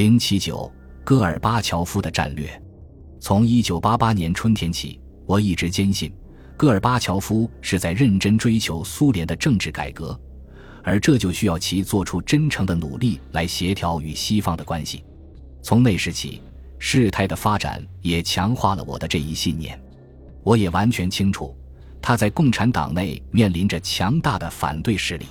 零七九，戈尔巴乔夫的战略。从一九八八年春天起，我一直坚信，戈尔巴乔夫是在认真追求苏联的政治改革，而这就需要其做出真诚的努力来协调与西方的关系。从那时起，事态的发展也强化了我的这一信念。我也完全清楚，他在共产党内面临着强大的反对势力。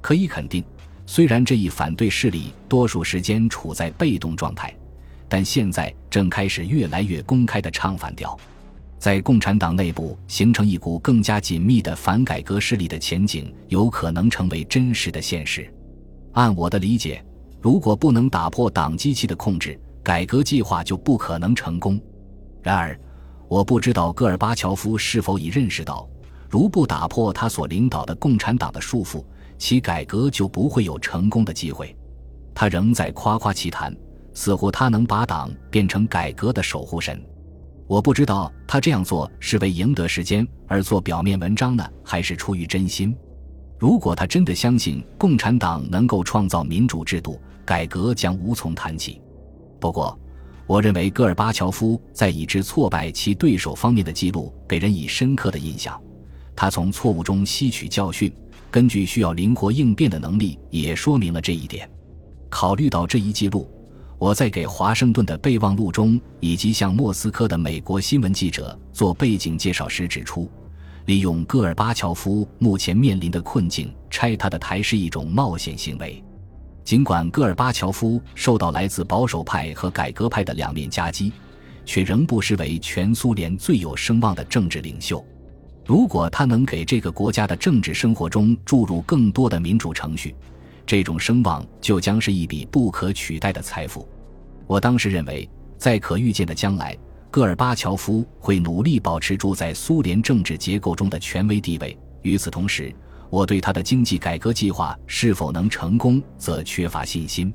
可以肯定。虽然这一反对势力多数时间处在被动状态，但现在正开始越来越公开的唱反调，在共产党内部形成一股更加紧密的反改革势力的前景有可能成为真实的现实。按我的理解，如果不能打破党机器的控制，改革计划就不可能成功。然而，我不知道戈尔巴乔夫是否已认识到，如不打破他所领导的共产党的束缚。其改革就不会有成功的机会。他仍在夸夸其谈，似乎他能把党变成改革的守护神。我不知道他这样做是为赢得时间而做表面文章呢，还是出于真心。如果他真的相信共产党能够创造民主制度，改革将无从谈起。不过，我认为戈尔巴乔夫在已知挫败其对手方面的记录给人以深刻的印象。他从错误中吸取教训。根据需要灵活应变的能力，也说明了这一点。考虑到这一记录，我在给华盛顿的备忘录中，以及向莫斯科的美国新闻记者做背景介绍时指出，利用戈尔巴乔夫目前面临的困境拆他的台是一种冒险行为。尽管戈尔巴乔夫受到来自保守派和改革派的两面夹击，却仍不失为全苏联最有声望的政治领袖。如果他能给这个国家的政治生活中注入更多的民主程序，这种声望就将是一笔不可取代的财富。我当时认为，在可预见的将来，戈尔巴乔夫会努力保持住在苏联政治结构中的权威地位。与此同时，我对他的经济改革计划是否能成功则缺乏信心。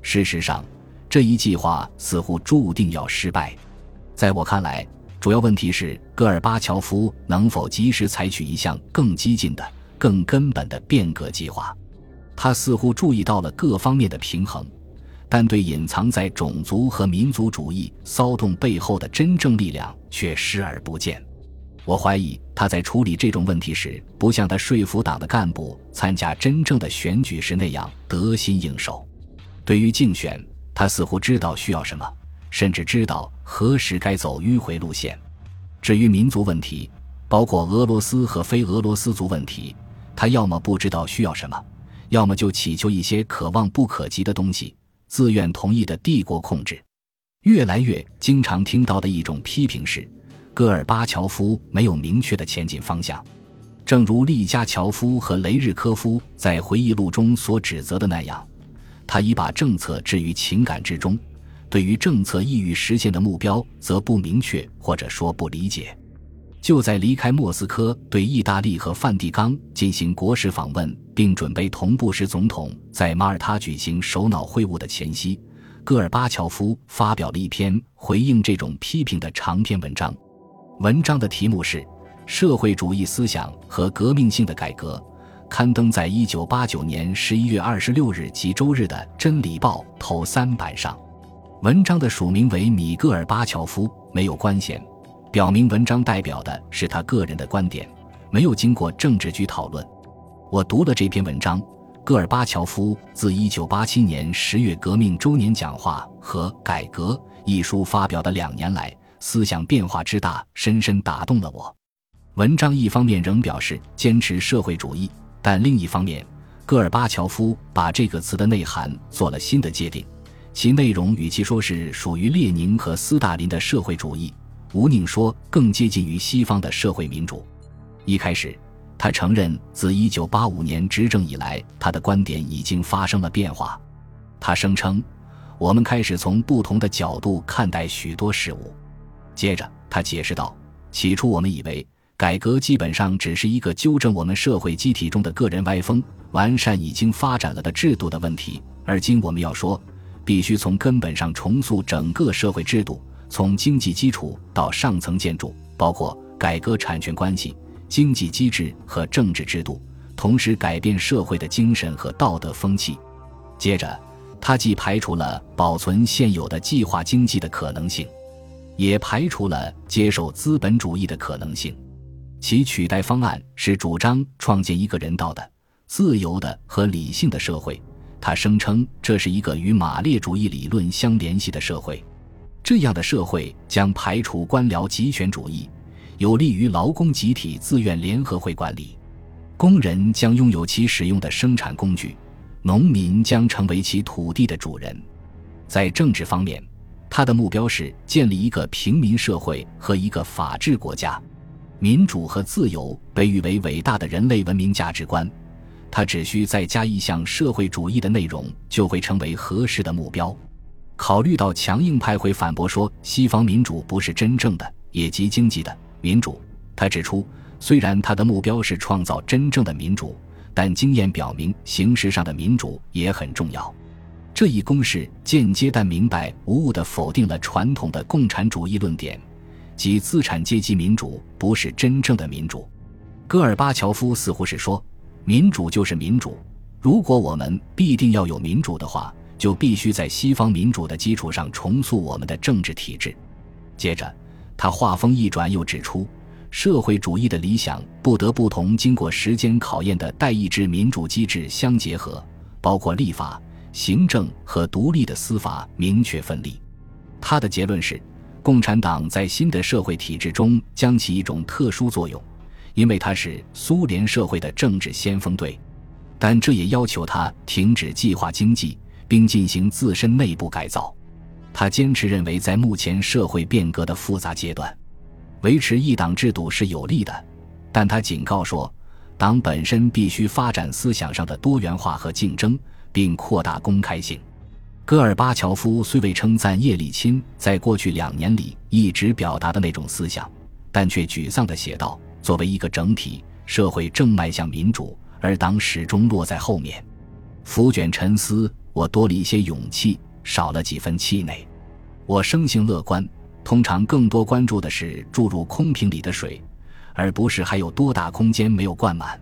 事实上，这一计划似乎注定要失败。在我看来。主要问题是戈尔巴乔夫能否及时采取一项更激进的、更根本的变革计划。他似乎注意到了各方面的平衡，但对隐藏在种族和民族主义骚动背后的真正力量却视而不见。我怀疑他在处理这种问题时，不像他说服党的干部参加真正的选举时那样得心应手。对于竞选，他似乎知道需要什么。甚至知道何时该走迂回路线。至于民族问题，包括俄罗斯和非俄罗斯族问题，他要么不知道需要什么，要么就祈求一些可望不可及的东西，自愿同意的帝国控制。越来越经常听到的一种批评是，戈尔巴乔夫没有明确的前进方向。正如利加乔夫和雷日科夫在回忆录中所指责的那样，他已把政策置于情感之中。对于政策意欲实现的目标，则不明确或者说不理解。就在离开莫斯科，对意大利和梵蒂冈进行国事访问，并准备同布什总统在马耳他举行首脑会晤的前夕，戈尔巴乔夫发表了一篇回应这种批评的长篇文章。文章的题目是《社会主义思想和革命性的改革》，刊登在一九八九年十一月二十六日及周日的《真理报》头三版上。文章的署名为米戈尔巴乔夫，没有官衔，表明文章代表的是他个人的观点，没有经过政治局讨论。我读了这篇文章，戈尔巴乔夫自1987年十月革命周年讲话和《改革》一书发表的两年来，思想变化之大，深深打动了我。文章一方面仍表示坚持社会主义，但另一方面，戈尔巴乔夫把这个词的内涵做了新的界定。其内容与其说是属于列宁和斯大林的社会主义，吴宁说更接近于西方的社会民主。一开始，他承认自1985年执政以来，他的观点已经发生了变化。他声称：“我们开始从不同的角度看待许多事物。”接着，他解释道：“起初我们以为改革基本上只是一个纠正我们社会机体中的个人歪风、完善已经发展了的制度的问题，而今我们要说。”必须从根本上重塑整个社会制度，从经济基础到上层建筑，包括改革产权关系、经济机制和政治制度，同时改变社会的精神和道德风气。接着，他既排除了保存现有的计划经济的可能性，也排除了接受资本主义的可能性。其取代方案是主张创建一个人道的、自由的和理性的社会。他声称这是一个与马列主义理论相联系的社会。这样的社会将排除官僚集权主义，有利于劳工集体自愿联合会管理。工人将拥有其使用的生产工具。农民将成为其土地的主人。在政治方面，他的目标是建立一个平民社会和一个法治国家。民主和自由被誉为伟大的人类文明价值观。他只需再加一项社会主义的内容，就会成为合适的目标。考虑到强硬派会反驳说西方民主不是真正的，也即经济的民主，他指出，虽然他的目标是创造真正的民主。但经验表明，形式上的民主也很重要。这一公式间接但明白无误地否定了传统的共产主义论点，即资产阶级民主不是真正的民主。戈尔巴乔夫似乎是说，民主就是民主。如果我们必定要有民主的话，就必须在西方民主的基础上重塑我们的政治体制。接着，他话锋一转，又指出。社会主义的理想不得不同经过时间考验的代议制民主机制相结合，包括立法、行政和独立的司法明确分立。他的结论是，共产党在新的社会体制中将起一种特殊作用，因为他是苏联社会的政治先锋队。但这也要求他停止计划经济，并进行自身内部改造。他坚持认为，在目前社会变革的复杂阶段。维持一党制度是有利的，但他警告说，党本身必须发展思想上的多元化和竞争，并扩大公开性。戈尔巴乔夫虽未称赞叶利钦在过去两年里一直表达的那种思想，但却沮丧地写道：“作为一个整体，社会正迈向民主，而党始终落在后面。”浮卷沉思，我多了一些勇气，少了几分气馁。我生性乐观。通常更多关注的是注入空瓶里的水，而不是还有多大空间没有灌满。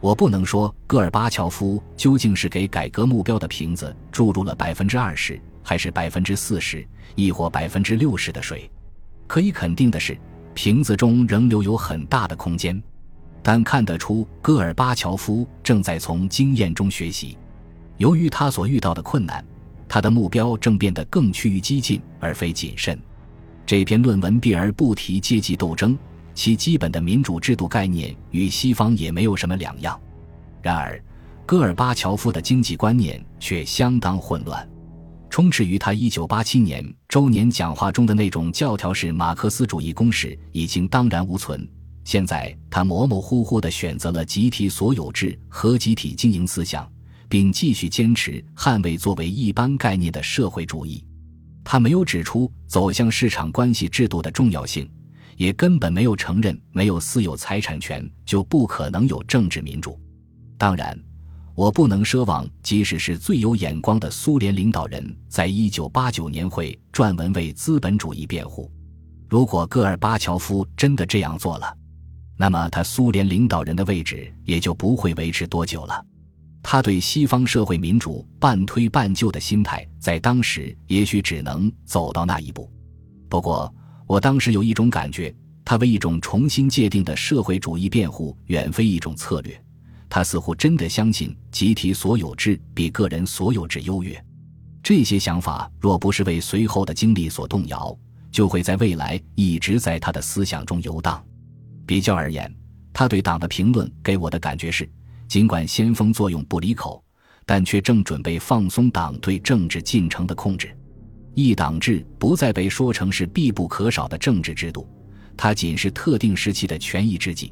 我不能说戈尔巴乔夫究竟是给改革目标的瓶子注入了百分之二十，还是百分之四十，亦或百分之六十的水。可以肯定的是，瓶子中仍留有很大的空间。但看得出，戈尔巴乔夫正在从经验中学习。由于他所遇到的困难，他的目标正变得更趋于激进而非谨慎。这篇论文避而不提阶级斗争，其基本的民主制度概念与西方也没有什么两样。然而，戈尔巴乔夫的经济观念却相当混乱，充斥于他1987年周年讲话中的那种教条式马克思主义公式已经荡然无存。现在，他模模糊糊地选择了集体所有制和集体经营思想，并继续坚持捍卫作为一般概念的社会主义。他没有指出走向市场关系制度的重要性，也根本没有承认没有私有财产权就不可能有政治民主。当然，我不能奢望，即使是最有眼光的苏联领导人，在一九八九年会撰文为资本主义辩护。如果戈尔巴乔夫真的这样做了，那么他苏联领导人的位置也就不会维持多久了。他对西方社会民主半推半就的心态，在当时也许只能走到那一步。不过，我当时有一种感觉，他为一种重新界定的社会主义辩护，远非一种策略。他似乎真的相信集体所有制比个人所有制优越。这些想法若不是为随后的经历所动摇，就会在未来一直在他的思想中游荡。比较而言，他对党的评论给我的感觉是。尽管先锋作用不离口，但却正准备放松党对政治进程的控制。一党制不再被说成是必不可少的政治制度，它仅是特定时期的权宜之计。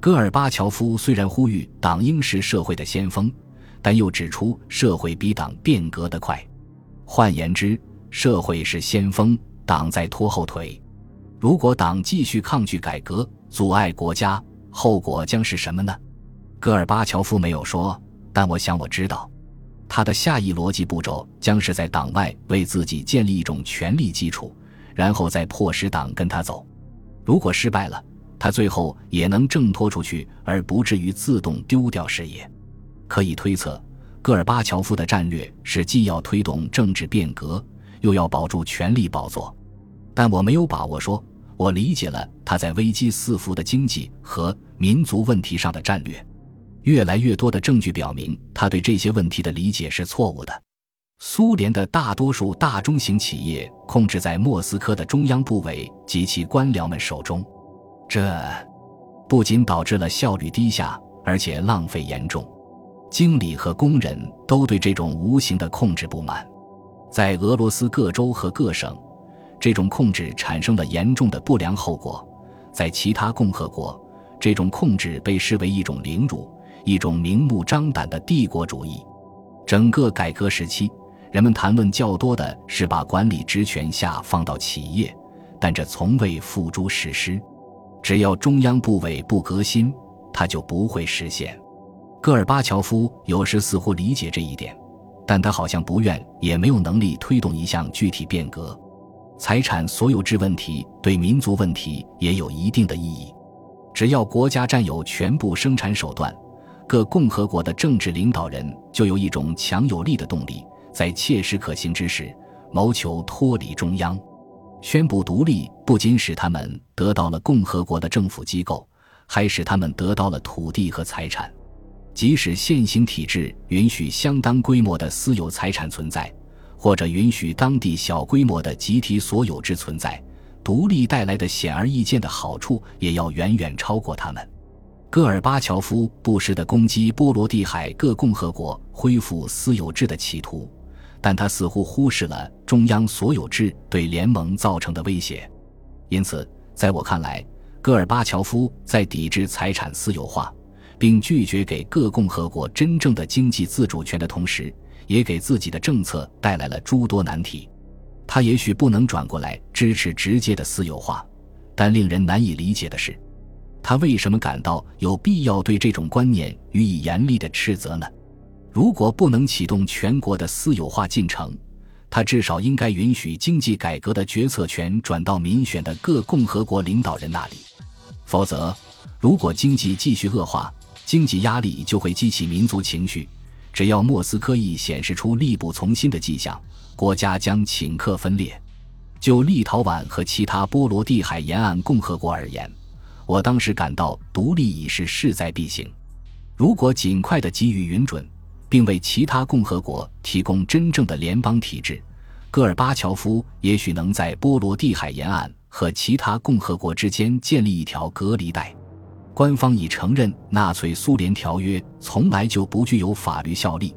戈尔巴乔夫虽然呼吁党应是社会的先锋，但又指出社会比党变革得快。换言之，社会是先锋，党在拖后腿。如果党继续抗拒改革，阻碍国家，后果将是什么呢？戈尔巴乔夫没有说，但我想我知道，他的下一逻辑步骤将是在党外为自己建立一种权力基础，然后再迫使党跟他走。如果失败了，他最后也能挣脱出去，而不至于自动丢掉事业。可以推测，戈尔巴乔夫的战略是既要推动政治变革，又要保住权力宝座。但我没有把握说，我理解了他在危机四伏的经济和民族问题上的战略。越来越多的证据表明，他对这些问题的理解是错误的。苏联的大多数大中型企业控制在莫斯科的中央部委及其官僚们手中，这不仅导致了效率低下，而且浪费严重。经理和工人都对这种无形的控制不满。在俄罗斯各州和各省，这种控制产生了严重的不良后果。在其他共和国，这种控制被视为一种凌辱。一种明目张胆的帝国主义。整个改革时期，人们谈论较多的是把管理职权下放到企业，但这从未付诸实施。只要中央部委不革新，它就不会实现。戈尔巴乔夫有时似乎理解这一点，但他好像不愿也没有能力推动一项具体变革。财产所有制问题对民族问题也有一定的意义。只要国家占有全部生产手段。各共和国的政治领导人就有一种强有力的动力，在切实可行之时，谋求脱离中央。宣布独立不仅使他们得到了共和国的政府机构，还使他们得到了土地和财产。即使现行体制允许相当规模的私有财产存在，或者允许当地小规模的集体所有制存在，独立带来的显而易见的好处也要远远超过他们。戈尔巴乔夫不时地攻击波罗的海各共和国恢复私有制的企图，但他似乎忽视了中央所有制对联盟造成的威胁。因此，在我看来，戈尔巴乔夫在抵制财产私有化，并拒绝给各共和国真正的经济自主权的同时，也给自己的政策带来了诸多难题。他也许不能转过来支持直接的私有化，但令人难以理解的是。他为什么感到有必要对这种观念予以严厉的斥责呢？如果不能启动全国的私有化进程，他至少应该允许经济改革的决策权转到民选的各共和国领导人那里。否则，如果经济继续恶化，经济压力就会激起民族情绪。只要莫斯科一显示出力不从心的迹象，国家将顷刻分裂。就立陶宛和其他波罗的海沿岸共和国而言。我当时感到独立已是势在必行。如果尽快的给予允准，并为其他共和国提供真正的联邦体制，戈尔巴乔夫也许能在波罗的海沿岸和其他共和国之间建立一条隔离带。官方已承认纳粹苏联条约从来就不具有法律效力，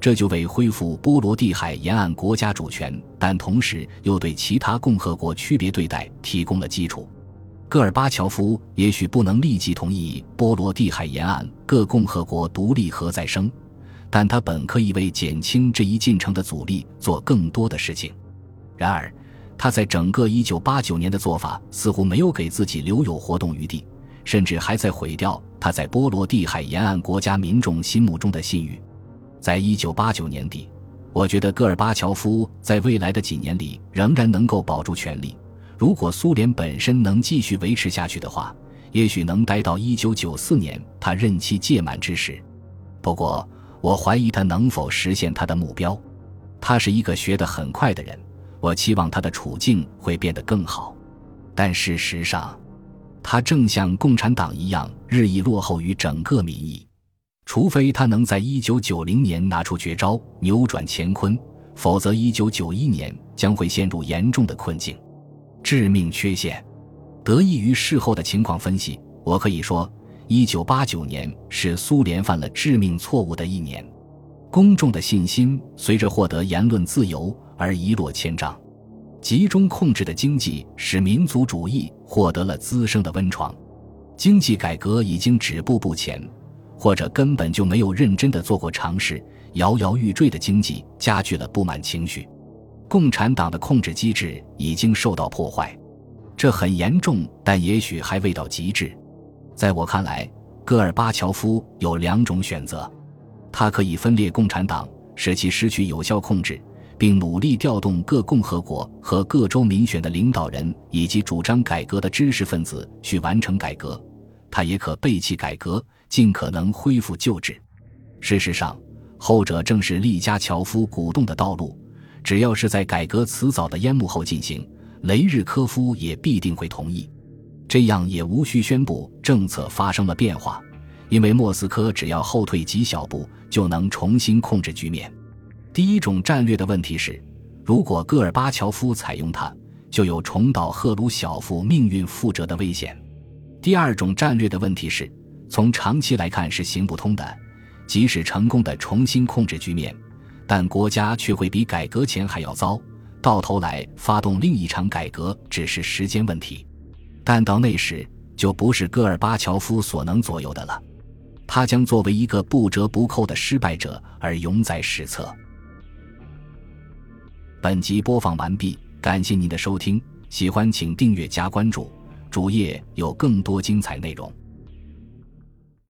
这就为恢复波罗的海沿岸国家主权，但同时又对其他共和国区别对待提供了基础。戈尔巴乔夫也许不能立即同意波罗的海沿岸各共和国独立和再生，但他本可以为减轻这一进程的阻力做更多的事情。然而，他在整个1989年的做法似乎没有给自己留有活动余地，甚至还在毁掉他在波罗的海沿岸国家民众心目中的信誉。在1989年底，我觉得戈尔巴乔夫在未来的几年里仍然能够保住权力。如果苏联本身能继续维持下去的话，也许能待到一九九四年他任期届满之时。不过，我怀疑他能否实现他的目标。他是一个学得很快的人，我期望他的处境会变得更好。但事实上，他正像共产党一样，日益落后于整个民意。除非他能在一九九零年拿出绝招，扭转乾坤，否则一九九一年将会陷入严重的困境。致命缺陷，得益于事后的情况分析，我可以说，一九八九年是苏联犯了致命错误的一年。公众的信心随着获得言论自由而一落千丈，集中控制的经济使民族主义获得了滋生的温床，经济改革已经止步不前，或者根本就没有认真的做过尝试，摇摇欲坠的经济加剧了不满情绪。共产党的控制机制已经受到破坏，这很严重，但也许还未到极致。在我看来，戈尔巴乔夫有两种选择：他可以分裂共产党，使其失去有效控制，并努力调动各共和国和各州民选的领导人以及主张改革的知识分子去完成改革；他也可背弃改革，尽可能恢复旧制。事实上，后者正是利加乔夫鼓动的道路。只要是在改革辞藻的烟幕后进行，雷日科夫也必定会同意。这样也无需宣布政策发生了变化，因为莫斯科只要后退几小步，就能重新控制局面。第一种战略的问题是，如果戈尔巴乔夫采用它，就有重蹈赫鲁晓夫命运覆辙的危险。第二种战略的问题是，从长期来看是行不通的，即使成功的重新控制局面。但国家却会比改革前还要糟，到头来发动另一场改革只是时间问题。但到那时，就不是戈尔巴乔夫所能左右的了，他将作为一个不折不扣的失败者而永载史册。本集播放完毕，感谢您的收听，喜欢请订阅加关注，主页有更多精彩内容。